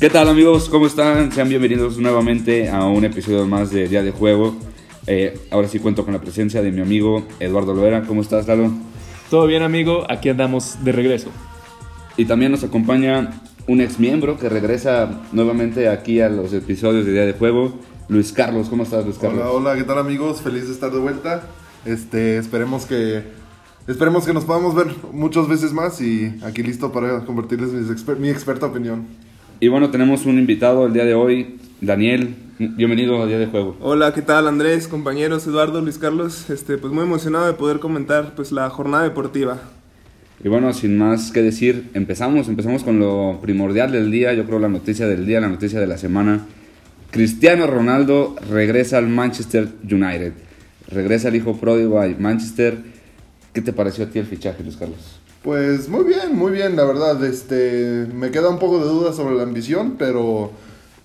¿Qué tal amigos? ¿Cómo están? Sean bienvenidos nuevamente a un episodio más de Día de Juego. Eh, ahora sí cuento con la presencia de mi amigo Eduardo Loera. ¿Cómo estás, Lalo? Todo bien, amigo. Aquí andamos de regreso. Y también nos acompaña un ex miembro que regresa nuevamente aquí a los episodios de Día de Juego, Luis Carlos. ¿Cómo estás, Luis Carlos? Hola, hola, ¿qué tal amigos? Feliz de estar de vuelta. Este, esperemos que esperemos que nos podamos ver muchas veces más y aquí listo para convertirles mis exper- mi experta opinión. Y bueno, tenemos un invitado el día de hoy, Daniel. Bienvenido a Día de Juego. Hola, ¿qué tal Andrés, compañeros, Eduardo, Luis Carlos? Este, pues muy emocionado de poder comentar pues la jornada deportiva. Y bueno, sin más que decir, empezamos, empezamos con lo primordial del día, yo creo la noticia del día, la noticia de la semana. Cristiano Ronaldo regresa al Manchester United. Regresa el hijo pródigo a Manchester. ¿Qué te pareció a ti el fichaje, Luis Carlos? Pues muy bien, muy bien, la verdad. Este, me queda un poco de duda sobre la ambición, pero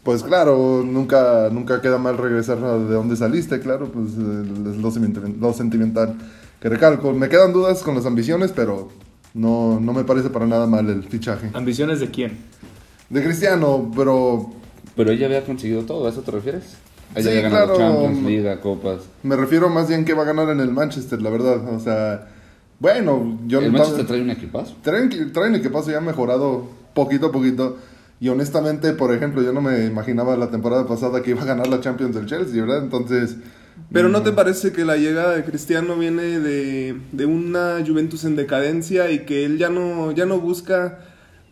pues claro, nunca nunca queda mal regresar a de donde saliste, claro, pues eh, es lo, sentiment- lo sentimental que recalco. Me quedan dudas con las ambiciones, pero no no me parece para nada mal el fichaje. ¿Ambiciones de quién? De Cristiano, pero Pero ella había conseguido todo, ¿a eso te refieres? Ella Sí, había ganado claro. Champions, Liga, Copas. Me refiero más bien que va a ganar en el Manchester, la verdad. O sea, bueno, yo El no- Manchester trae un equipazo. traen, traen equipazo ya mejorado poquito a poquito. Y honestamente, por ejemplo, yo no me imaginaba la temporada pasada que iba a ganar la Champions del Chelsea, ¿verdad? Entonces, Pero ¿no te parece que la llegada de Cristiano viene de, de una Juventus en decadencia y que él ya no, ya no busca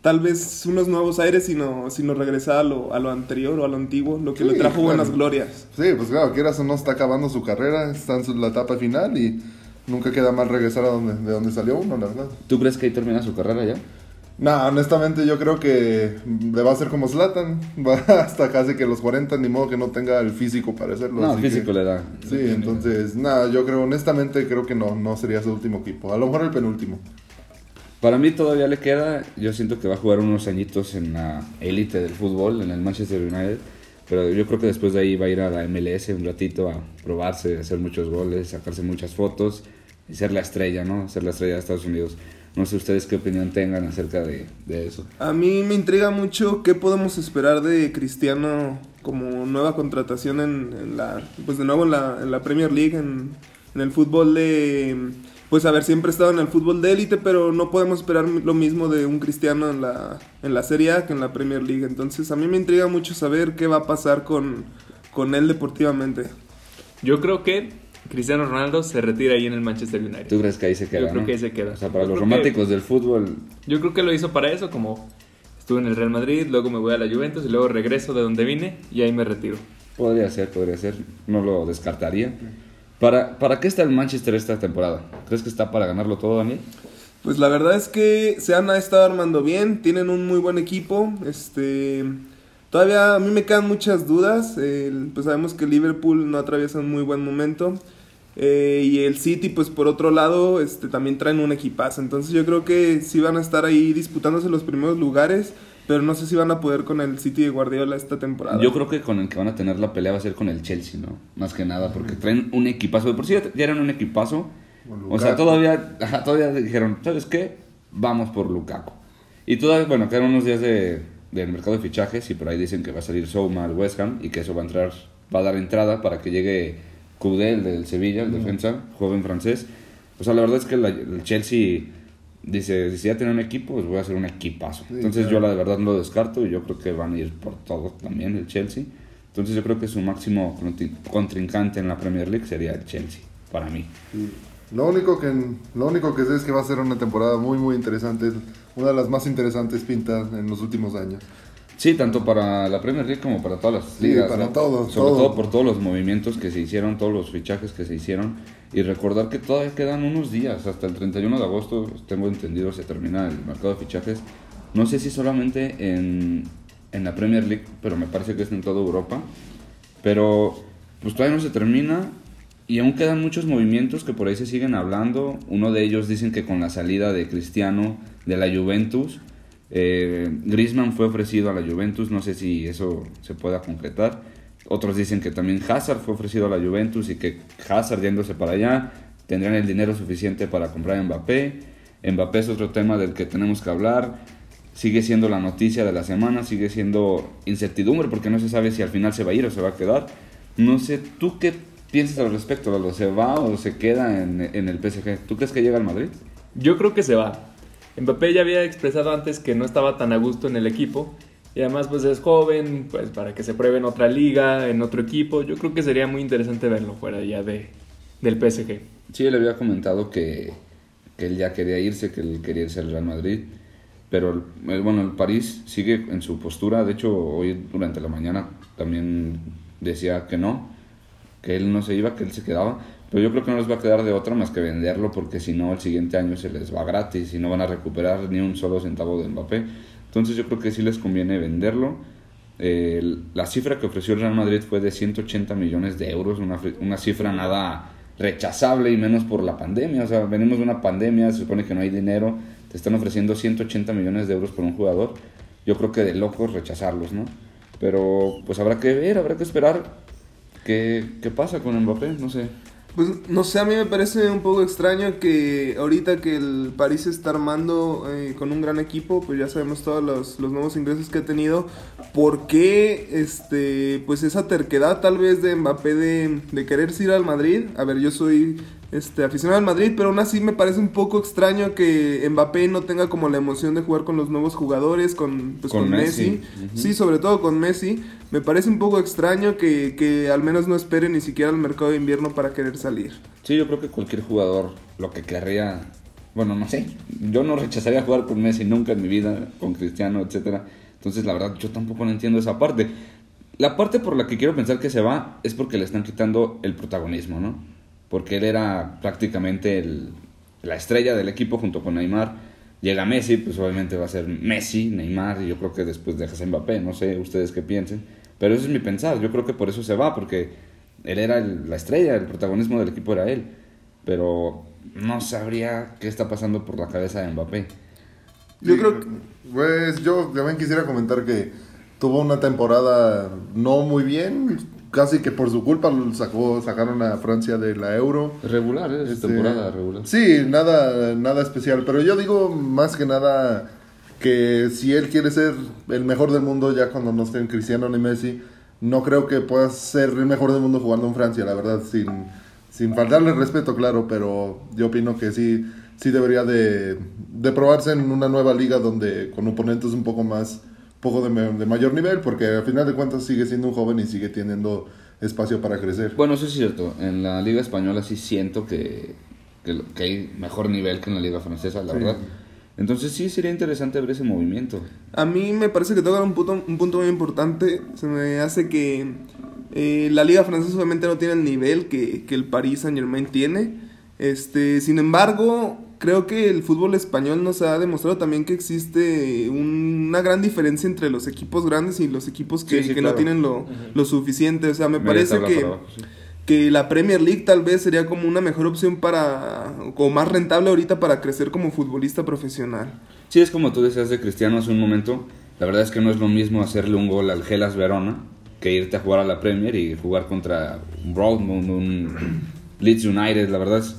tal vez unos nuevos aires, sino, sino regresar a lo, a lo anterior o a lo antiguo, lo que Sí, le trajo claro. buenas glorias? sí, pues claro, quieras o no, está acabando su carrera, está en la etapa final y nunca queda mal regresar a donde, de donde salió uno, la verdad. ¿Tú crees que ahí termina su carrera ya? No, honestamente yo creo que le va a ser como Zlatan, va hasta casi que los 40, ni modo que no tenga el físico para hacerlo. No, así físico que- le da. Sí, entonces, nada, yo creo, honestamente creo que no, no sería su último equipo, a lo mejor el penúltimo. Para mí todavía le queda, yo siento que va a jugar unos añitos en la élite del fútbol, en el Manchester United, pero yo creo que después de ahí va a ir a la MLS un ratito a probarse, hacer muchos goles, sacarse muchas fotos y ser la estrella, ¿no? Ser la estrella de Estados Unidos. No sé ustedes qué opinión tengan acerca de, eso. A mí me intriga mucho qué podemos esperar de Cristiano como nueva contratación en, la, pues de nuevo en la, en la Premier League, en, en el fútbol de, pues haber siempre estado en el fútbol de élite, pero no podemos esperar lo mismo de un Cristiano en la, en la Serie A que en la Premier League. Entonces a mí me intriga mucho saber qué va a pasar con, con él deportivamente. Yo creo que Cristiano Ronaldo se retira ahí en el Manchester United. ¿Tú crees que ahí se queda? Yo creo no? que ahí se queda. O sea, para Yo los creo que- románticos del fútbol, Yo creo que lo hizo para eso, como estuve en el Real Madrid, luego me voy a la Juventus y luego regreso de donde vine y ahí me retiro. podría ser, podría ser, no lo descartaría. ¿Para, ¿Para qué está el Manchester esta temporada? ¿Crees que está para ganarlo todo, Daniel? Pues la verdad es que se han estado armando bien, tienen un muy buen equipo. Este, todavía a mí me quedan muchas dudas. pues sabemos que Liverpool no atraviesa un muy buen momento. eh, y el City, pues por otro lado, este, también traen un equipazo. Entonces yo creo que sí van a estar ahí disputándose los primeros lugares. Pero no sé si van a poder con el City de Guardiola esta temporada. Yo creo que con el que van a tener la pelea va a ser con el Chelsea, ¿no? Más que nada, porque traen un equipazo. De por sí ya eran un equipazo. O sea, todavía, todavía dijeron, ¿sabes qué? Vamos por Lukaku. Y todavía, bueno, quedan unos días de, del mercado de fichajes y por ahí dicen que va a salir Souma al West Ham y que eso va a entrar, va a dar entrada para que llegue Coudé, el del Sevilla, el defensa, joven francés. O sea, la verdad es que la- el Chelsea dice, si ya tiene un equipo, pues voy a hacer un equipazo. Sí, Entonces claro. yo la verdad no lo descarto y yo creo que van a ir por todo también el Chelsea. Entonces yo creo que su máximo contri- contrincante en la Premier League sería el Chelsea, para mí. Lo único que lo único que sé es que va a ser una temporada muy muy interesante, una de las más interesantes pintas en los últimos años. Sí, tanto para la Premier League como para todas las Sí, ligas. para ¿no? todo, Sobre todo. todo por todos los movimientos que se hicieron, todos los fichajes que se hicieron. Y recordar que todavía quedan unos días, hasta el 31 de agosto, tengo entendido, se termina el mercado de fichajes. No sé si solamente en, en la Premier League, pero me parece que es en toda Europa. Pero pues todavía no se termina Y aún quedan muchos movimientos que por ahí se siguen hablando. Uno de ellos dicen que con la salida de Cristiano de la Juventus, eh, Griezmann fue ofrecido a la Juventus, no sé si eso se pueda concretar. Otros dicen que también Hazard fue ofrecido a la Juventus y que Hazard yéndose para allá tendrían el dinero suficiente para comprar a Mbappé. Mbappé es otro tema del que tenemos que hablar. Sigue siendo la noticia de la semana, sigue siendo incertidumbre porque no se sabe si al final se va a ir o se va a quedar. No sé, ¿tú qué piensas al respecto? ¿Se va o se queda en, en el PSG? ¿Tú crees que llega al Madrid? Yo creo que se va. Mbappé ya había expresado antes que no estaba tan a gusto en el equipo. Y además pues es joven, pues para que se pruebe en otra liga, en otro equipo. Yo creo que sería muy interesante verlo fuera ya de, del PSG. Sí, él había comentado que, que él ya quería irse, que él quería irse al Real Madrid. Pero el, bueno, el París sigue en su postura. De hecho, hoy durante la mañana también decía que no, que él no se iba, que él se quedaba. Pero yo creo que no les va a quedar de otra más que venderlo porque si no el siguiente año se les va gratis y no van a recuperar ni un solo centavo de Mbappé. Entonces yo creo que sí les conviene venderlo. La cifra que ofreció el Real Madrid fue de 180 millones de euros, una, una cifra nada rechazable y menos por la pandemia. O sea, venimos de una pandemia, se supone que no hay dinero, te están ofreciendo 180 millones de euros por un jugador. Yo creo que de locos rechazarlos, ¿no? Pero pues habrá que ver, habrá que esperar qué, qué pasa con Mbappé, no sé. Pues no sé, a mí me parece un poco extraño que ahorita que el París está armando eh, con un gran equipo, pues ya sabemos todos los, los nuevos ingresos que ha tenido, ¿por qué este, pues esa terquedad tal vez de Mbappé de, de quererse ir al Madrid? A ver, yo soy este, aficionado al Madrid, pero aún así me parece un poco extraño que Mbappé no tenga como la emoción de jugar con los nuevos jugadores, con, pues, Con con, Messi. Sí, sobre todo con Messi. Me parece un poco extraño que, que al menos no espere ni siquiera el mercado de invierno para querer salir. Sí, yo creo que cualquier jugador lo que querría, bueno, no sé, yo no rechazaría jugar con Messi nunca en mi vida, con Cristiano, etcétera. Entonces, la verdad, yo tampoco no entiendo esa parte. La parte por la que quiero pensar que se va es porque le están quitando el protagonismo, ¿no? Porque él era prácticamente el- la estrella del equipo junto con Neymar. Llega Messi, pues obviamente va a ser Messi, Neymar, y yo creo que después dejas a Mbappé, no sé ustedes qué piensen. Pero eso es mi pensar, yo creo que por eso se va, porque él era el- la estrella, el protagonismo del equipo era él. Pero no sabría qué está pasando por la cabeza de Mbappé. Yo Sí, creo que- Pues yo también quisiera comentar que tuvo una temporada no muy bien. Casi que por su culpa sacó, sacaron a Francia de la Euro. Regular, ¿eh? Es Este, temporada regular. Sí, nada, nada especial. Pero yo digo más que nada que si él quiere ser el mejor del mundo ya cuando no estén Cristiano ni Messi, no creo que pueda ser el mejor del mundo jugando en Francia, la verdad, sin, sin faltarle respeto, claro, pero yo opino que sí, sí debería de, de probarse en una nueva liga donde con oponentes un poco más, poco de, mayor nivel, porque al final de cuentas sigue siendo un joven y sigue teniendo espacio para crecer. Bueno, eso es cierto. En la Liga Española sí siento que, que, hay mejor nivel que en la Liga Francesa, la Sí. verdad. Entonces sí sería interesante ver ese movimiento. A mí me parece que toca un punto, un punto muy importante. Se me hace que eh, la liga francesa obviamente no tiene el nivel que, que el Paris Saint Germain tiene. Este, sin embargo, creo que el fútbol español nos ha demostrado también que existe un- una gran diferencia entre los equipos grandes y los equipos que, Sí, sí, que claro. no tienen lo, lo suficiente. O sea, me parece que, para abajo, sí. que la Premier League tal vez sería como una mejor opción para, o más rentable ahorita para crecer como futbolista profesional. Sí, es como tú decías de Cristiano hace un momento. La verdad es que no es lo mismo hacerle un gol al Gelas Verona que irte a jugar a la Premier y jugar contra un Broadmoor, un Leeds United. La verdad es,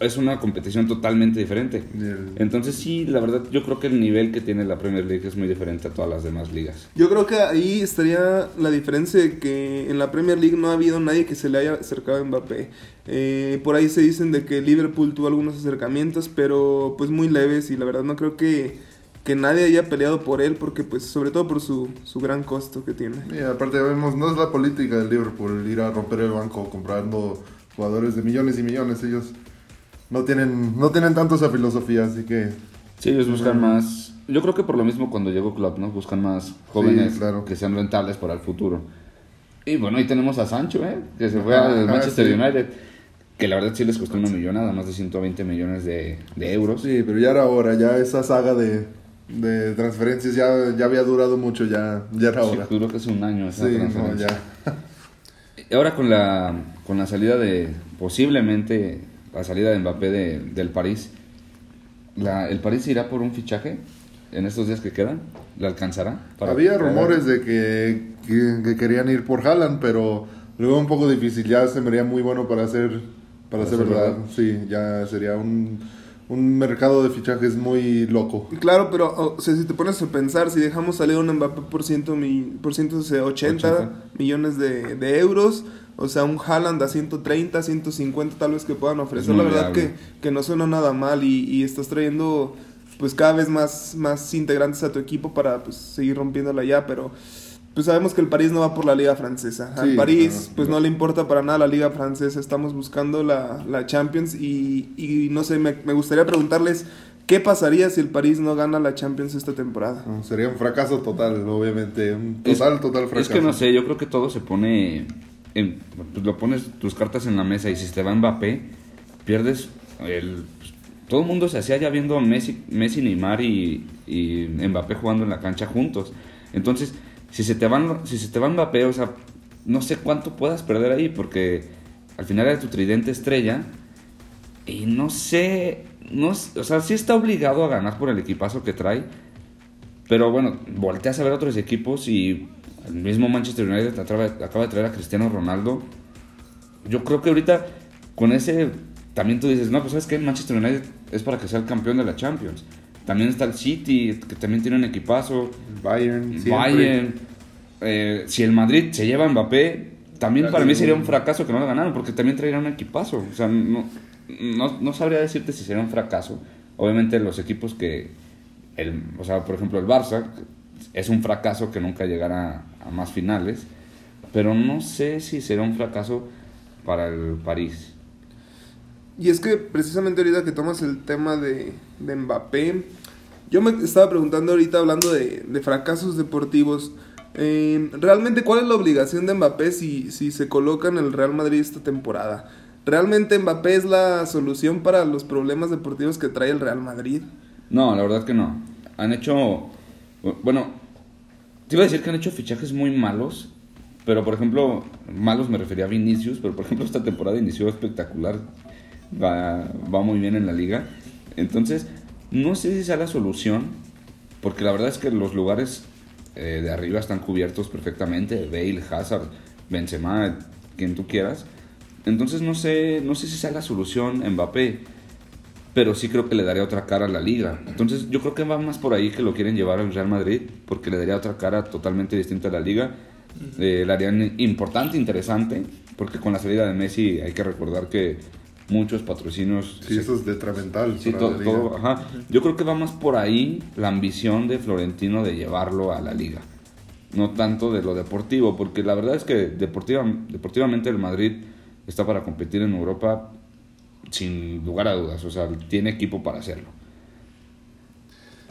es una competición totalmente diferente. Y el- Entonces sí, la verdad yo creo que el nivel que tiene la Premier League es muy diferente a todas las demás ligas. Yo creo que ahí estaría la diferencia de que en la Premier League no ha habido nadie que se le haya acercado a Mbappé. Eh, por ahí se dicen de que Liverpool tuvo algunos acercamientos, pero pues muy leves y la verdad no creo que, que nadie haya peleado por él porque pues sobre todo por su, su gran costo que tiene. Y aparte vemos, no es la política del Liverpool ir a romper el banco comprando jugadores de millones y millones. Ellos no tienen, no tienen tanto esa filosofía, así que Sí, ellos buscan más. Yo creo que por lo mismo cuando llegó Klopp, ¿no? Buscan más jóvenes claro. que sean rentables para el futuro. Y bueno, ahí tenemos a Sancho, ¿eh? Que se fue Ajá, al ajá, Manchester sí. United. Que la verdad sí les costó una millonada, más de 120 millones de, de euros. sí, pero ya era hora, ya esa saga de, de transferencias ya, ya había durado mucho, ya, ya era Sí, hora. duró casi un año esa Sí, no, transferencia. ya. Y ahora con la, con la salida de, posiblemente, la salida de Mbappé de- del París, la, ¿el París irá por un fichaje en estos días que quedan? ¿Le alcanzará? para- Había rumores de que, que- que querían ir por Haaland, pero luego un poco difícil. Ya se me haría muy bueno para hacer, para Para ser verdad. verdad. Sí, ya sería un, un mercado de fichajes muy loco. Claro, pero o sea, si te pones a pensar, si dejamos salir a un Mbappé por, ciento mi- por 180 80. millones de, de euros, o sea, un Haaland a 130, 150 tal vez que puedan ofrecer, la verdad que, que no suena nada mal y, y estás trayendo pues cada vez más, más integrantes a tu equipo para pues, seguir rompiéndola ya, pero pues sabemos que el París no va por la liga francesa. Al Sí, París no, pues no le importa para nada la liga francesa, estamos buscando la, la Champions y, y no sé, me, me gustaría preguntarles qué pasaría si el París no gana la Champions esta temporada. Sería un fracaso total, obviamente. Un Es- total, total fracaso. Es que no sé, yo creo que todo se pone. En, pues lo pones tus cartas en la mesa y si te va Mbappé, pierdes pues, todo el mundo se hacía ya viendo a Messi, Messi Neymar y, y Mbappé jugando en la cancha juntos. Entonces, si se te van, si se te va Mbappé, o sea, no sé cuánto puedas perder ahí, porque al final era tu tridente estrella. Y no sé, no, o sea, sí está obligado a ganar por el equipazo que trae. Pero bueno, volteas a ver otros equipos y el mismo Manchester United acaba, de traer a Cristiano Ronaldo. Yo creo que ahorita con ese también tú dices, no, pues sabes que Manchester United es para que sea el campeón de la Champions. También está el City, que también tiene un equipazo. Bayern. Bayern. Eh, si el Madrid se lleva a Mbappé, también para mí sería un fracaso que no lo ganaron, porque también traerían un equipazo. O sea, no, no, no sabría decirte si sería un fracaso. Obviamente los equipos que, el, o sea, por ejemplo el Barça, es un fracaso que nunca llegará a más finales, pero no sé si será un fracaso para el París. Y es que precisamente ahorita que tomas el tema de, de Mbappé, yo me estaba preguntando ahorita hablando de, de fracasos deportivos, eh, realmente cuál es la obligación de Mbappé si, si se coloca en el Real Madrid esta temporada. ¿Realmente Mbappé es la solución para los problemas deportivos que trae el Real Madrid? No, la verdad que no. Han hecho. Bueno, te iba a decir que han hecho fichajes muy malos. Pero por ejemplo, malos me refería a Vinicius. Pero por ejemplo, esta temporada inició espectacular. Va, muy bien en la liga. Entonces, no sé si sea la solución. Porque la verdad es que los lugares eh, de arriba están cubiertos perfectamente. Bale, Hazard, Benzema, quien tú quieras. Entonces no sé, no sé si sea la solución Mbappé pero sí creo que le daría otra cara a la liga. Entonces yo creo que va más por ahí que lo quieren llevar al Real Madrid, porque le daría otra cara totalmente distinta a la liga. Eh, la harían importante, interesante, porque con la salida de Messi hay que recordar que muchos patrocinios... Sí, se- eso es detrimental. sí, para to- la liga. todo, ajá. Yo creo que va más por ahí la ambición de Florentino de llevarlo a la liga. No tanto de lo deportivo, porque la verdad es que deportiva, deportivamente el Madrid está para competir en Europa sin lugar a dudas. O sea, tiene equipo para hacerlo.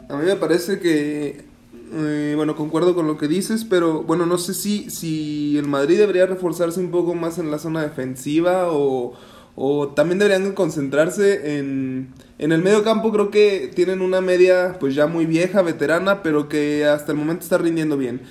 A mí me parece que, eh, bueno, concuerdo con lo que dices, pero bueno, no sé si, si el Madrid debería reforzarse un poco más en la zona defensiva o, o también deberían concentrarse en, en el medio campo. Creo que tienen una media pues ya muy vieja, veterana, pero que hasta el momento está rindiendo bien.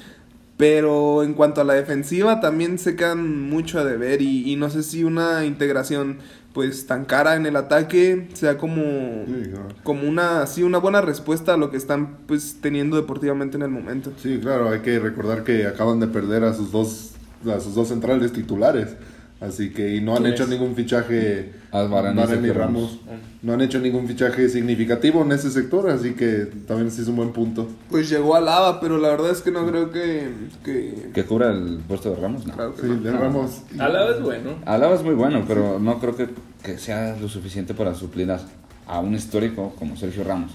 Pero en cuanto a la defensiva también se quedan mucho a deber y, y no sé si una integración pues tan cara en el ataque sea como Sí, claro. como una sí una buena respuesta a lo que están pues teniendo deportivamente en el momento. Sí, claro, hay que recordar que acaban de perder a sus dos, a sus dos centrales titulares. Así que y no han ¿Quién hecho es? ningún fichaje. Y. Ramos. No han hecho ningún fichaje significativo en ese sector, así que también sí es un buen punto. Pues llegó a Lava, pero la verdad es que no creo que, que ¿Que cubra el puesto de Ramos? No. claro que Sí, no. de Ramos. Alaba es bueno. Alaba es muy bueno, pero no creo que, que sea lo suficiente para suplir a, a un histórico como Sergio Ramos.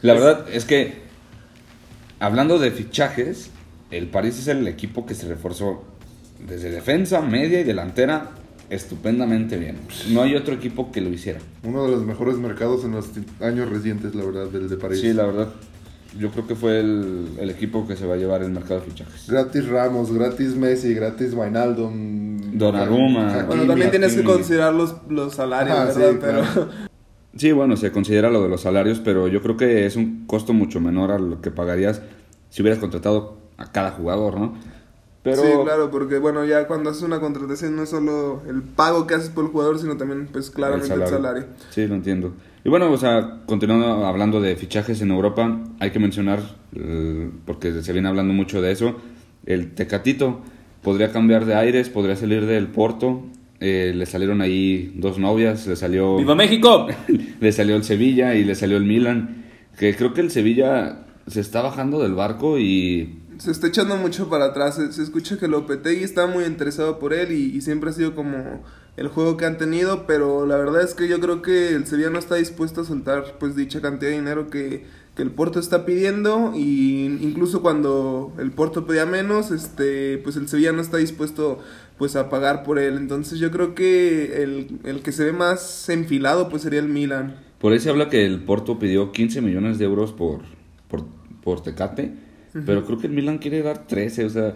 La verdad es que, hablando de fichajes, el París es el equipo que se reforzó desde defensa, media y delantera estupendamente bien. No hay otro equipo que lo hiciera. Uno de los mejores mercados en los años recientes, la verdad, del de París. Sí, la verdad, yo creo que fue el, el equipo que se va a llevar el mercado de fichajes. Gratis Ramos, gratis Messi, gratis Wijnaldum. Donnarumma. Hakimi. Bueno, también tienes que considerar los, los salarios, Ajá, sí, ¿verdad? claro. Pero Sí, bueno, se considera lo de los salarios, pero yo creo que es un costo mucho menor a lo que pagarías si hubieras contratado a cada jugador, ¿no? Pero Sí, claro, porque bueno, ya cuando haces una contratación no es solo el pago que haces por el jugador, sino también, pues claramente el salario. Sí, lo entiendo. Y bueno, o sea, continuando hablando de fichajes en Europa, hay que mencionar, eh, porque se viene hablando mucho de eso, el Tecatito podría cambiar de aires, podría salir del Porto. eh, le salieron ahí dos novias, le salió, ¡Viva México! le salió el Sevilla y le salió el Milan. Que creo que el Sevilla se está bajando del barco y Se está echando mucho para atrás. Se, escucha que Lopetegui está muy interesado por él y, y siempre ha sido como el juego que han tenido. Pero la verdad es que yo creo que el Sevilla no está dispuesto a soltar pues dicha cantidad de dinero que, que el Porto está pidiendo. Y incluso cuando el Porto pedía menos, este pues el Sevilla no está dispuesto pues a pagar por él. Entonces yo creo que el, el que se ve más enfilado pues sería el Milan. Por ahí se habla que el Porto pidió 15 millones de euros por, por, por Tecate, pero creo que el Milan quiere dar 13, o sea,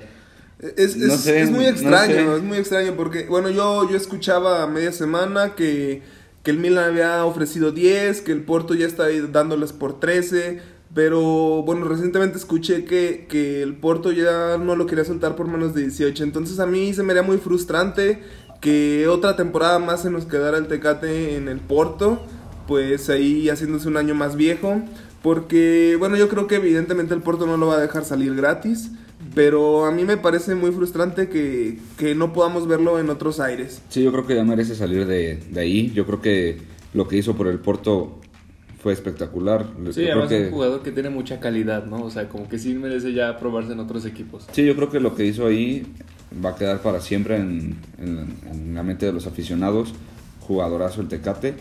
Es, No es- sé, es muy no extraño, sé. es muy extraño porque, bueno, yo, yo escuchaba a media semana que, que el Milan había ofrecido 10, que el Porto ya está dándoles por 13, pero bueno, recientemente escuché que, que el Porto ya no lo quería soltar por menos de 18, entonces a mí se me haría muy frustrante que otra temporada más se nos quedara el Tecate en el Porto, pues ahí haciéndose un año más viejo, porque bueno, yo creo que evidentemente el Porto no lo va a dejar salir gratis. Pero a mí me parece muy frustrante que, que no podamos verlo en otros aires. sí, yo creo que ya merece salir de, de ahí. Yo creo que lo que hizo por el Porto fue espectacular. Sí, yo creo además es que, un jugador que tiene mucha calidad, ¿no? O sea, como que sí merece ya probarse en otros equipos. sí, yo creo que lo que hizo ahí va a quedar para siempre en, en- en la mente de los aficionados. Jugadorazo el Tecate.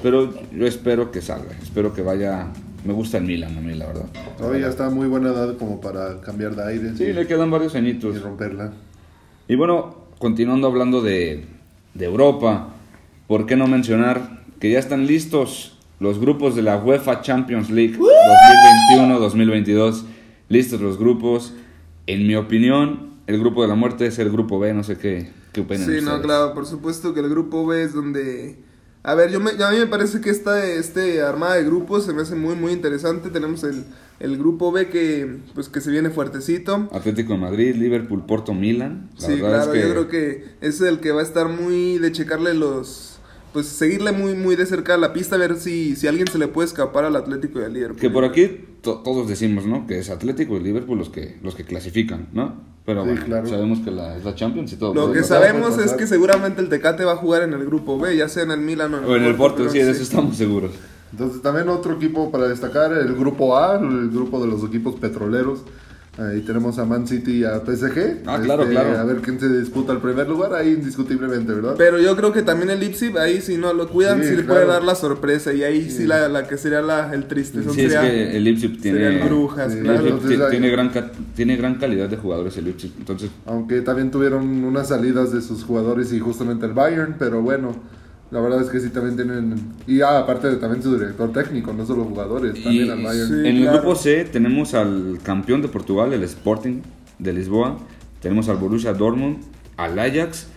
Pero yo espero que salga, espero que vaya... Me gusta el Milan a mí, la verdad. Todavía está muy buena edad como para cambiar de aire Sí, y, le quedan varios y añitos. romperla. Y bueno, continuando hablando de, de Europa, ¿por qué no mencionar que ya están listos los grupos de la UEFA Champions League 2021-2022? Listos los grupos. En mi opinión, el grupo de la muerte es el grupo B, no sé qué, qué opinan Sí, no, ustedes. claro, por supuesto que el grupo B es donde... A ver, yo me, a mí me parece que esta este armada de grupos se me hace muy, muy interesante. Tenemos el, el grupo B que, pues, que se viene fuertecito. Atlético de Madrid, Liverpool, Porto, Milan. La sí, claro, es que, yo creo que es el que va a estar muy de checarle los... Pues seguirle muy, muy de cerca a la pista, a ver si, si alguien se le puede escapar al Atlético y al Liverpool. que por aquí to- todos decimos, ¿no? Que es Atlético y Liverpool los que, los que clasifican, ¿no? Pero Sí, bueno, claro. sabemos que la, es la Champions y todo. Lo que pasar. sabemos es que seguramente el Tecate va a jugar en el grupo B, ya sea en el Milan o en el, O en el Porto, pero sí, de eso estamos seguros. Entonces también otro equipo para destacar, el grupo A, el grupo de los equipos petroleros. Ahí tenemos a Man City y a PSG. Este, Ah, claro, claro. A ver quién se disputa el primer lugar, ahí indiscutiblemente, ¿verdad? Pero yo creo que también el Leipzig, ahí si no lo cuidan, sí, Sí, le claro. puede dar la sorpresa. Y ahí sí, la, la que sería la, el triste. Sí, es sería, que el Leipzig sería el tiene, Brujas, Sí, el claro. Entonces, ahí- tiene, gran, tiene gran calidad de jugadores el Leipzig. Entonces, Aunque también tuvieron unas salidas de sus jugadores y justamente el Bayern, pero bueno, la verdad es que sí también tienen... Y ah, aparte de también su director técnico, no solo jugadores, también y al Bayern. sí. en el claro. grupo C tenemos al campeón de Portugal, el Sporting de Lisboa. Tenemos al Borussia Dortmund, al Ajax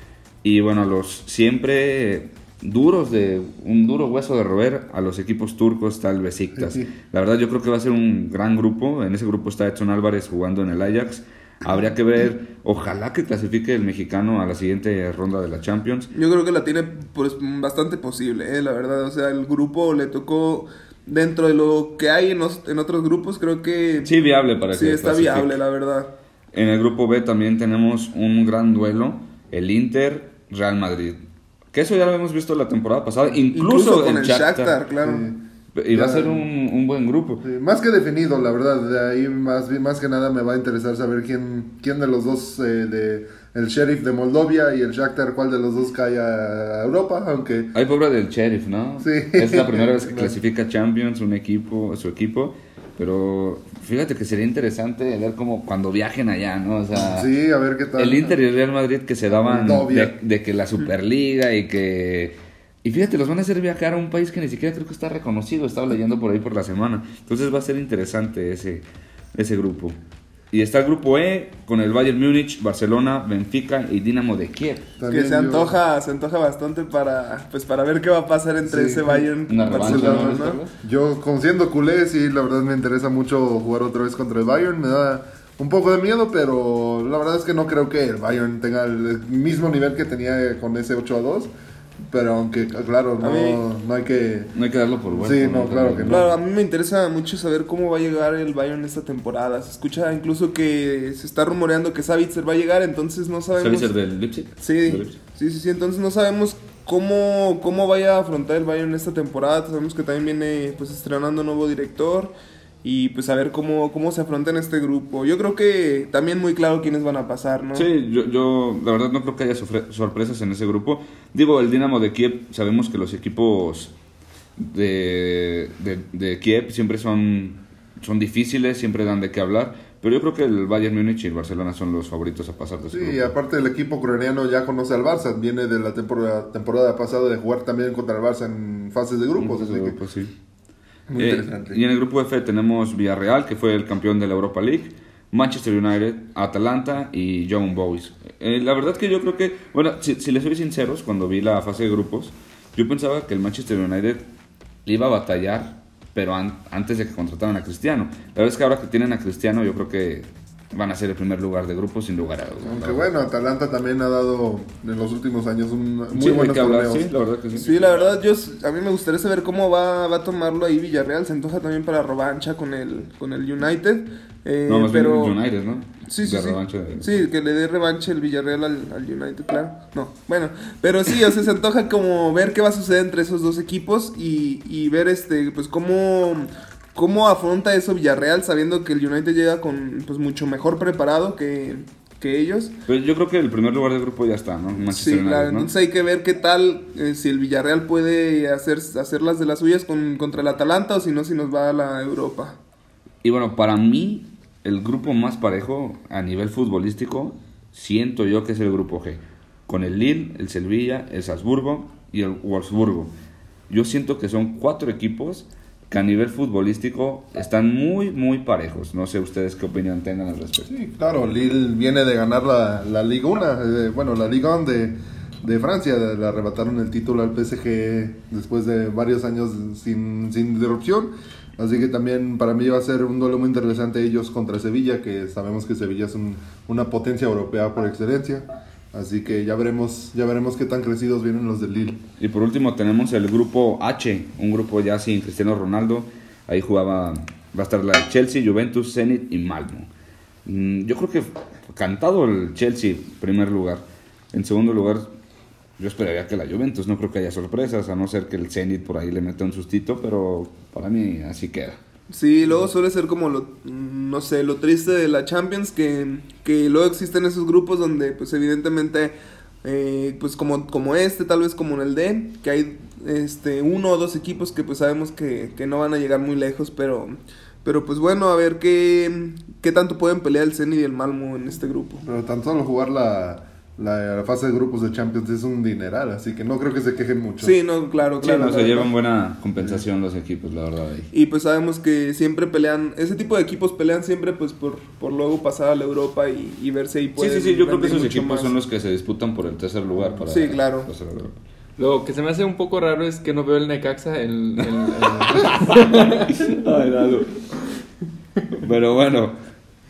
y bueno, a los siempre duros de un duro hueso de roer a los equipos turcos, tal Besiktas. La verdad yo creo que va a ser un gran grupo. En ese grupo está Edson Álvarez jugando en el Ajax. Habría que ver, ojalá que clasifique el mexicano a la siguiente ronda de la Champions. Yo creo que la tiene pues, bastante posible, eh, la verdad. O sea, el grupo le tocó dentro de lo que hay en, os- en otros grupos, creo que Sí, viable para sí que está clasifique. viable, la verdad. En el grupo B también tenemos un gran duelo, el Inter Real Madrid. Que eso ya lo hemos visto la temporada pasada, incluso, Incluso con el Shakhtar. Shakhtar, claro. Y va a ser un, un buen grupo. Sí, más que definido, la verdad. De ahí más, más que nada me va a interesar saber quién, quién de los dos, eh, de, el Sheriff de Moldovia y el Shakhtar, cuál de los dos cae a Europa, aunque... Ay, pobre del Sheriff, ¿no? Sí. Es la primera vez que clasifica Champions, un equipo, su equipo. Pero fíjate que sería interesante ver cómo cuando viajen allá, ¿no? O sea, Sí, a ver qué tal. el Inter y el Real Madrid que se daban de que la Superliga y que... Y fíjate, los van a hacer viajar a un país que ni siquiera creo que está reconocido, estaba leyendo por ahí por la semana. Entonces va a ser interesante ese, ese grupo. Y está el grupo E con el Bayern Múnich, Barcelona, Benfica y Dinamo de Kiev. También que se yo- antoja, se antoja bastante para pues para ver qué va a pasar entre Sí. ese Bayern revancha, Barcelona. ¿no? Yo, como siendo culé, sí, la verdad me interesa mucho jugar otra vez contra el Bayern. Me da un poco de miedo, pero la verdad es que no creo que el Bayern tenga el mismo nivel que tenía con ese 8 a 2. Pero aunque, claro, mí- no, no hay que... No hay que darlo por bueno. Sí, no, claro que no. Claro, a mí me interesa mucho saber cómo va a llegar el Bayern esta temporada. Se escucha incluso que se está rumoreando que Savitzer va a llegar, entonces no sabemos. ¿Sabes del Leipzig? Sí, ¿Del Leipzig? sí, sí, sí. Entonces no sabemos cómo, cómo vaya a afrontar el Bayern esta temporada. Sabemos que también viene pues estrenando nuevo director y pues a ver cómo, cómo se afronta en este grupo. Yo creo que también muy claro quiénes van a pasar, ¿no? Sí, yo, yo la verdad no creo que haya sorpresas en ese grupo. Digo, el Dinamo de Kiev, sabemos que los equipos de, de, de Kiev siempre son, son difíciles, siempre dan de qué hablar, pero yo creo que el Bayern Múnich y el Barcelona son los favoritos a pasar de ese Sí, y grupo. aparte el equipo coreano ya conoce al Barça, viene de la temporada, temporada pasada de jugar también contra el Barça en fases de grupos, Entonces, así que sí. Muy Eh, interesante. y en el grupo F tenemos Villarreal, que fue el campeón de la Europa League, Manchester United, Atalanta y Young Boys. Eh, la verdad que yo creo que, bueno, si, si les soy sinceros, cuando vi la fase de grupos, yo pensaba que el Manchester United iba a batallar, pero an- antes de que contrataran a Cristiano. La verdad es que ahora que tienen a Cristiano, yo creo que van a ser el primer lugar de grupo sin lugar a dudas. Aunque bueno, Atalanta también ha dado en los últimos años un, muy Sí, buenos torneos. sí, la verdad que sí. Sí, la verdad, yo a mí me gustaría saber cómo va, va a tomarlo ahí Villarreal. Se antoja también para revancha con el, con el United. eh, No, más bien pero... United, ¿no? Sí, sí, sí. de- Sí, que le dé revancha el Villarreal al, al United, claro. No, bueno, pero sí, o sea, se antoja como ver qué va a suceder entre esos dos equipos y, y ver este, pues cómo, cómo afronta eso Villarreal, sabiendo que el United llega con, pues, mucho mejor preparado que, que ellos. Pues yo creo que el primer lugar del grupo ya está, ¿no? Manchester Sí, United, claro, ¿no? entonces hay que ver qué tal, eh, si el Villarreal puede hacer, hacer las de las suyas con, contra el Atalanta o si no, si nos va a la Europa. Y bueno, para mí, el grupo más parejo a nivel futbolístico, siento yo que es el grupo G. Con el Lille, el Sevilla, el Salzburgo y el Wolfsburgo. Yo siento que son cuatro equipos a nivel futbolístico están muy, muy parejos. No sé ustedes qué opinión tengan al respecto. Sí, claro, Lille viene de ganar la, la Liga 1, bueno, la Liga 1 de, de Francia, le arrebataron el título al PSG después de varios años sin, sin interrupción, así que también para mí va a ser un duelo muy interesante ellos contra Sevilla, que sabemos que Sevilla es un- una potencia europea por excelencia, así que ya veremos, ya veremos qué tan crecidos vienen los del Lille. Y por último tenemos el grupo H, un grupo ya sin Cristiano Ronaldo. Ahí jugaba, va a estar la Chelsea, Juventus, Zenit y Malmo. Mm, Yo creo que cantado el Chelsea, primer lugar. En segundo lugar, yo esperaría que la Juventus, no creo que haya sorpresas, a no ser que el Zenit por ahí le meta un sustito, pero para mí así queda. Sí, luego suele ser como lo, no sé, lo triste de la Champions, que, que luego existen esos grupos donde pues evidentemente, eh, pues como, como este, tal vez como en el D, que hay este uno o dos equipos que pues sabemos que, que no van a llegar muy lejos, pero, pero pues bueno, a ver qué, qué tanto pueden pelear el Zenit y el Malmo en este grupo. Pero tan solo jugar la, la, la fase de grupos de Champions es un dineral, así que no creo que se quejen mucho. Sí, no, claro, Sí, claro. no, se claro. llevan buena compensación los equipos, la verdad. Ahí. Y pues sabemos que siempre pelean, ese tipo de equipos pelean siempre pues por, por luego pasar a la Europa y, y ver si ahí Sí, sí, sí, yo creo que esos equipos más. son los que se disputan por el tercer lugar. Para Sí, claro. pasar a la Europa. Lo que se me hace un poco raro es que no veo el Necaxa. El, el- el- Ay. Pero bueno,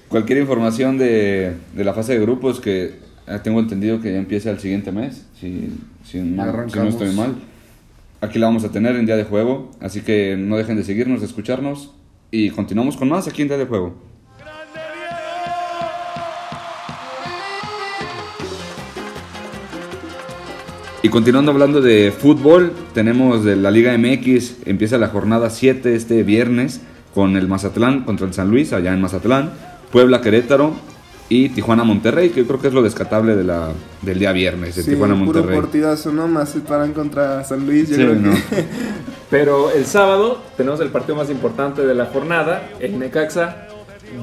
cualquier información de, de la fase de grupos que tengo entendido que ya empieza el siguiente mes, si, si, no, si no estoy mal. Aquí la vamos a tener en Día de Juego, así que no dejen de seguirnos, de escucharnos y continuamos con más aquí en Día de Juego. Y continuando hablando de fútbol, tenemos de la Liga MX, empieza la jornada 7 este viernes con el Mazatlán contra el San Luis, allá en Mazatlán, Puebla Querétaro y Tijuana Monterrey, que yo creo que es lo descatable de la, del día viernes, de Sí, Tijuana puro Monterrey. partidazo, ¿no? Más se paran contra San Luis, yo Sí, creo no. que... Pero el sábado tenemos el partido más importante de la jornada. El Necaxa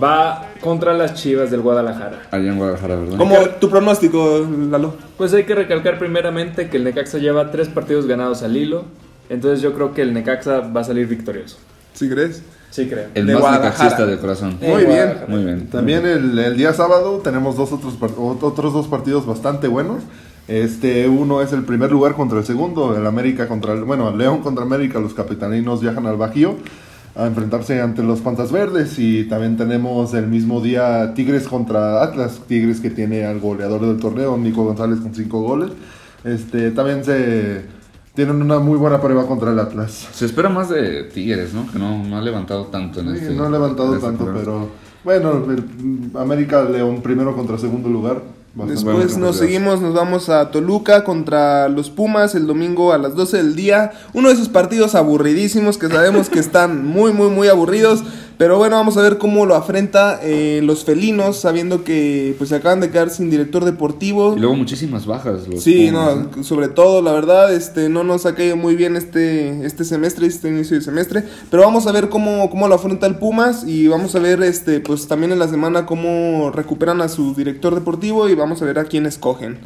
va contra las Chivas del Guadalajara. Allá en Guadalajara, ¿verdad? ¿Cómo tu pronóstico, Lalo? Pues hay que recalcar primeramente que el Necaxa lleva tres partidos ganados al hilo. Entonces yo creo que el Necaxa va a salir victorioso. ¿Sí crees? Sí, creo. El de más Guadalajara. necaxista de corazón. Muy bien. Muy bien. También el, el día sábado tenemos dos otros, otros dos partidos bastante buenos. Este, uno es el primer lugar contra el segundo, el América contra el, bueno, León contra América, los capitalinos viajan al Bajío. a enfrentarse ante los Pantas Verdes y también tenemos el mismo día Tigres contra Atlas, Tigres que tiene al goleador del torneo, Nico González con cinco goles. Este, también se tienen una muy buena prueba contra el Atlas. Se espera más de Tigres, ¿no? Que no, no ha levantado tanto en Sí, este no ha levantado este tanto, programa. pero bueno, el- América León primero contra segundo lugar. Después nos seguimos, nos vamos a Toluca contra los Pumas el domingo a las 12 del día. Uno de esos partidos aburridísimos que sabemos que están muy, muy, muy aburridos. Pero bueno, vamos a ver cómo lo afrenta eh, los felinos, sabiendo que pues se acaban de quedar sin director deportivo. Y luego muchísimas bajas. los Sí, Pumas, no, sobre todo, la verdad, este, no nos ha caído muy bien este, este semestre, este inicio de semestre, pero vamos a ver cómo, cómo lo afronta el Pumas y vamos a ver, este, pues también en la semana cómo recuperan a su director deportivo y vamos a ver a quién escogen.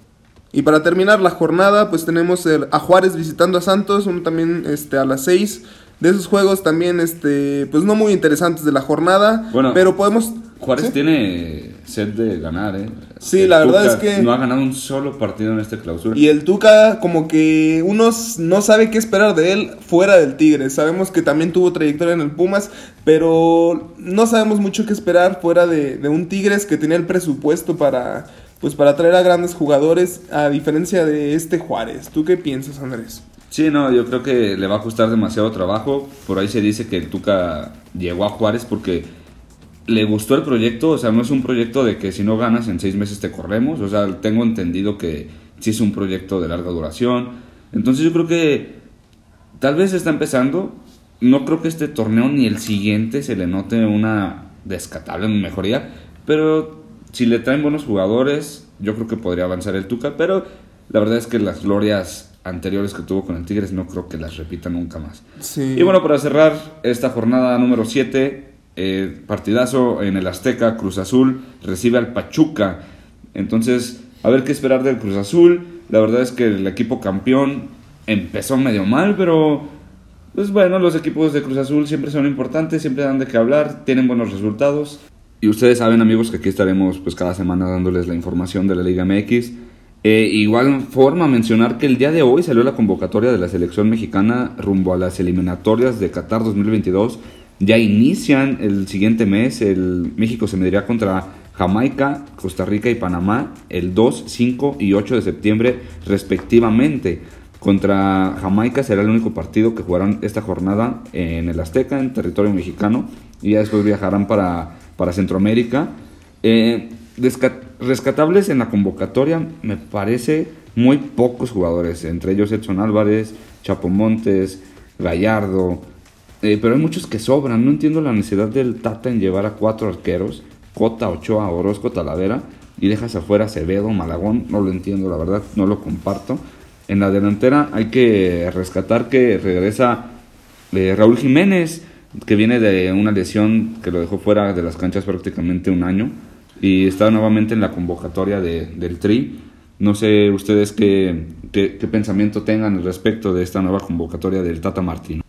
Y para terminar la jornada, pues tenemos el- a Juárez visitando a Santos, uno también, este, a las 6. De esos juegos también, este, pues no muy interesantes de la jornada, Bueno, pero podemos... Juárez ¿Sí? tiene sed de ganar, ¿eh? Sí, El la verdad es que- No ha ganado un solo partido en este clausura. Y el Tuca, como que uno no sabe qué esperar de él fuera del Tigre. Sabemos que también tuvo trayectoria en el Pumas, pero no sabemos mucho qué esperar fuera de, de un Tigres que tenía el presupuesto para, pues, para traer a grandes jugadores, a diferencia de este Juárez. ¿Tú qué piensas, Andrés? Sí, no, yo creo que le va a costar demasiado trabajo. Por ahí se dice que el Tuca llegó a Juárez porque le gustó el proyecto. O sea, no es un proyecto de que si no ganas en seis meses te corremos. O sea, tengo entendido que sí es un proyecto de larga duración. Entonces yo creo que tal vez está empezando. No creo que este torneo ni el siguiente se le note una descatable mejoría. Pero si le traen buenos jugadores, yo creo que podría avanzar el Tuca. Pero la verdad es que las glorias anteriores que tuvo con el Tigres no creo que las repita nunca más. Sí. Y bueno, para cerrar esta jornada número 7, eh, partidazo en el Azteca, Cruz Azul recibe al Pachuca. Entonces, a ver qué esperar del Cruz Azul. La verdad es que el equipo campeón empezó medio mal, pero pues bueno, los equipos de Cruz Azul siempre son importantes, siempre dan de qué hablar, tienen buenos resultados. Y ustedes saben, amigos, que aquí estaremos pues cada semana dándoles la información de la Liga MX. Eh, igual forma mencionar que el día de hoy salió la convocatoria de la selección mexicana rumbo a las eliminatorias de Qatar 2022. Ya inician el siguiente mes. El México se medirá contra Jamaica, Costa Rica y Panamá el 2, 5 y 8 de septiembre respectivamente. Contra Jamaica será el único partido que jugarán esta jornada en el Azteca, en territorio mexicano. Y ya después viajarán para, para Centroamérica. Eh, rescatables en la convocatoria, me parece muy pocos jugadores, entre ellos Edson Álvarez, Chapo Montes, Gallardo, eh, pero hay muchos que sobran. No entiendo la necesidad del Tata en llevar a cuatro arqueros, Cota, Ochoa, Orozco, Talavera, y dejas afuera Acevedo, Malagón. No lo entiendo, la verdad, no lo comparto. En la delantera hay que rescatar que regresa eh, Raúl Jiménez, que viene de una lesión que lo dejó fuera de las canchas prácticamente un año y está nuevamente en la convocatoria de- del Tri. No sé ustedes qué, qué, qué pensamiento tengan respecto de esta nueva convocatoria del Tata Martino.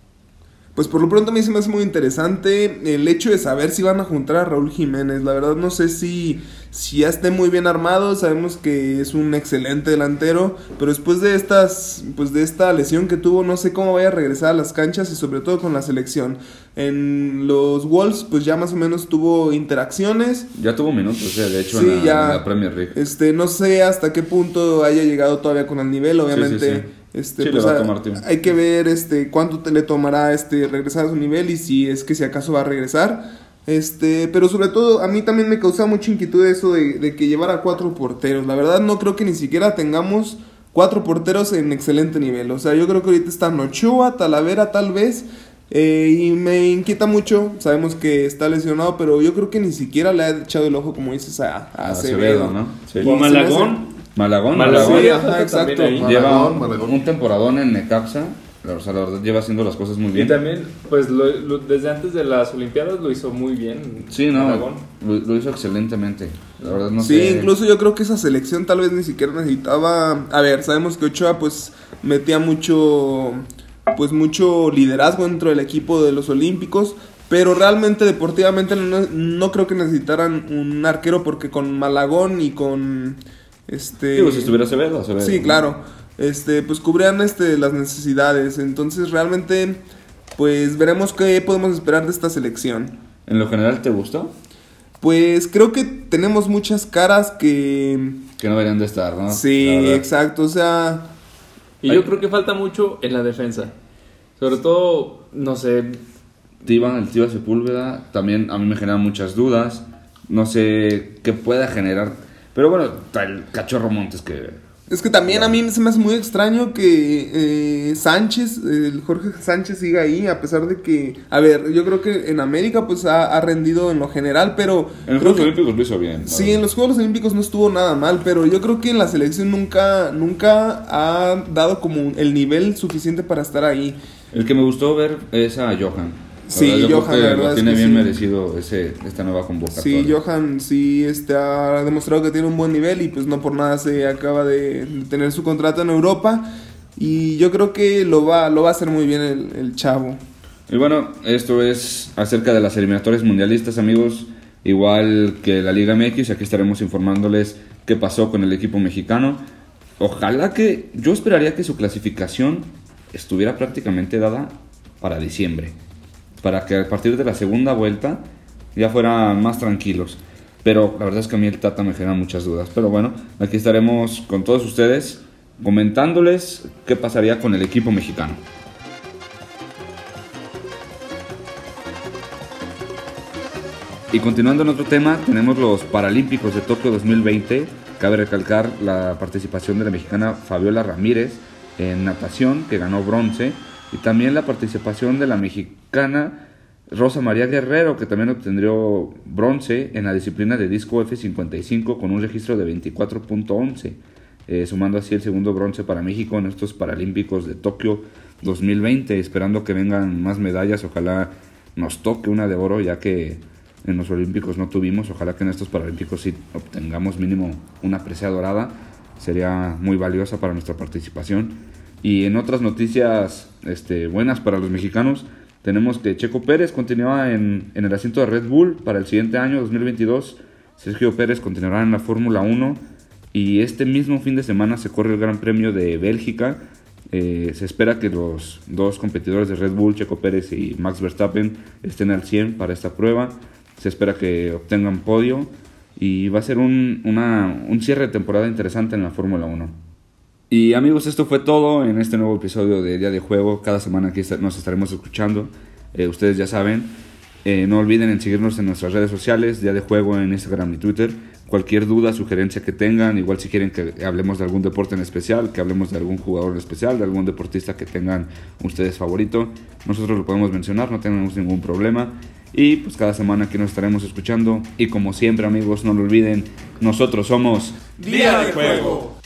Pues por lo pronto a mí se me hace muy interesante el hecho de saber si van a juntar a Raúl Jiménez. La verdad no sé si, si ya esté muy bien armado. Sabemos que es un excelente delantero. Pero después de estas, pues de esta lesión que tuvo, no sé cómo vaya a regresar a las canchas y sobre todo con la selección. En los Wolves, pues ya más o menos tuvo interacciones. Ya tuvo minutos, eh, de hecho, Sí, en, la, ya. en la Premier League. Este, no sé hasta qué punto haya llegado todavía con el nivel, obviamente. sí, sí. Este, Sí, pues, le va a tomar tiempo. hay que ver este cuánto te le tomará este regresar a su nivel y si es que si acaso va a regresar. Este, pero sobre todo a mí también me causa mucha inquietud eso de, de que llevar a cuatro porteros. La verdad no creo que ni siquiera tengamos cuatro porteros en excelente nivel. O sea, yo creo que ahorita están Ochoa, Talavera tal vez. eh, y me inquieta mucho, sabemos que está lesionado, pero yo creo que ni siquiera le ha echado el ojo, como dices, a, a Acevedo. Acevedo, ¿no? Sí. O Malagón. Malagón, Malagón. Malagón. Sí, Malagón ajá, exacto. ahí. Lleva Malagón, un, Malagón. un temporadón en Necaxa. O sea, la verdad lleva haciendo las cosas muy Y bien. también, pues lo- lo- desde antes de las Olimpiadas lo hizo muy bien. Sí, no, lo, lo hizo excelentemente. La verdad no sí, sé. incluso yo creo que esa selección tal vez ni siquiera necesitaba. A ver, sabemos que Ochoa pues metía mucho, pues mucho liderazgo dentro del equipo de los Olímpicos, pero realmente deportivamente no, no creo que necesitaran un arquero porque con Malagón y con este. Digo, si estuviera Acevedo, Acevedo. Sí, claro. Este, pues cubrían este las necesidades. Entonces, realmente pues veremos qué podemos esperar de esta selección. ¿En lo general te gustó? Pues creo que tenemos muchas caras que... Que no deberían de estar, ¿no? Sí, exacto, o sea... Y yo creo que falta mucho en la defensa. Sobre todo, no sé, Tiva, el Tiva Sepúlveda, también a mí me genera muchas dudas. No sé qué pueda generar. Pero bueno, está el cachorro Montes que. Es que también a mí se me hace muy extraño que eh, Sánchez, el Jorge Sánchez siga ahí, a pesar de que, a ver, yo creo que en América pues ha, ha rendido en lo general, pero... En los Juegos que- Olímpicos lo hizo bien. Sí, en los Juegos Olímpicos no estuvo nada mal, pero yo creo que en la selección nunca, nunca ha dado como el nivel suficiente para estar ahí. El que me gustó ver es a Johan. Sí, verdad, yo Johan, la verdad lo es tiene que bien sí. merecido ese, esta nueva convocatoria. Sí, Johan sí este, ha demostrado que tiene un buen nivel y pues no por nada se acaba de tener su contrato en Europa. Y yo creo que lo va, lo va a hacer muy bien el, el chavo. Y bueno, esto es acerca de las eliminatorias mundialistas, amigos. Igual que la Liga MX, aquí estaremos informándoles qué pasó con el equipo mexicano. Ojalá que, yo esperaría que su clasificación estuviera prácticamente dada para diciembre. Para que a partir de la segunda vuelta ya fueran más tranquilos. Pero la verdad es que a mí el Tata me genera muchas dudas. Pero bueno, aquí estaremos con todos ustedes comentándoles qué pasaría con el equipo mexicano. Y continuando en otro tema, tenemos los Paralímpicos de Tokio 2020. Cabe recalcar la participación de la mexicana Fabiola Ramírez en natación, que ganó bronce, y también la participación de la mexicana Rosa María Guerrero, que también obtendrió bronce en la disciplina de disco F55 con un registro de 24.11, eh, sumando así el segundo bronce para México en estos Paralímpicos de Tokio 2020, esperando que vengan más medallas, ojalá nos toque una de oro, ya que en los Olímpicos no tuvimos, ojalá que en estos Paralímpicos sí obtengamos mínimo una presea dorada, sería muy valiosa para nuestra participación. Y en otras noticias este, buenas para los mexicanos, tenemos que Checo Pérez continúa en, el asiento de Red Bull para el siguiente año, 2022. Sergio Pérez continuará en la Fórmula 1 y este mismo fin de semana se corre el Gran Premio de Bélgica. Eh, se espera que los dos competidores de Red Bull, Checo Pérez y Max Verstappen, estén al 100 para esta prueba. Se espera que obtengan podio y va a ser un, un cierre de temporada interesante en la Fórmula 1. Y amigos, esto fue todo en este nuevo episodio de Día de Juego. Cada semana aquí nos estaremos escuchando. Eh, ustedes ya saben. Eh, no olviden en seguirnos en nuestras redes sociales, Día de Juego en Instagram y Twitter. Cualquier duda, sugerencia que tengan, igual si quieren que hablemos de algún deporte en especial, que hablemos de algún jugador en especial, de algún deportista que tengan ustedes favorito, nosotros lo podemos mencionar, no tenemos ningún problema. Y pues cada semana aquí nos estaremos escuchando. Y como siempre amigos, no lo olviden, nosotros somos Día de juego.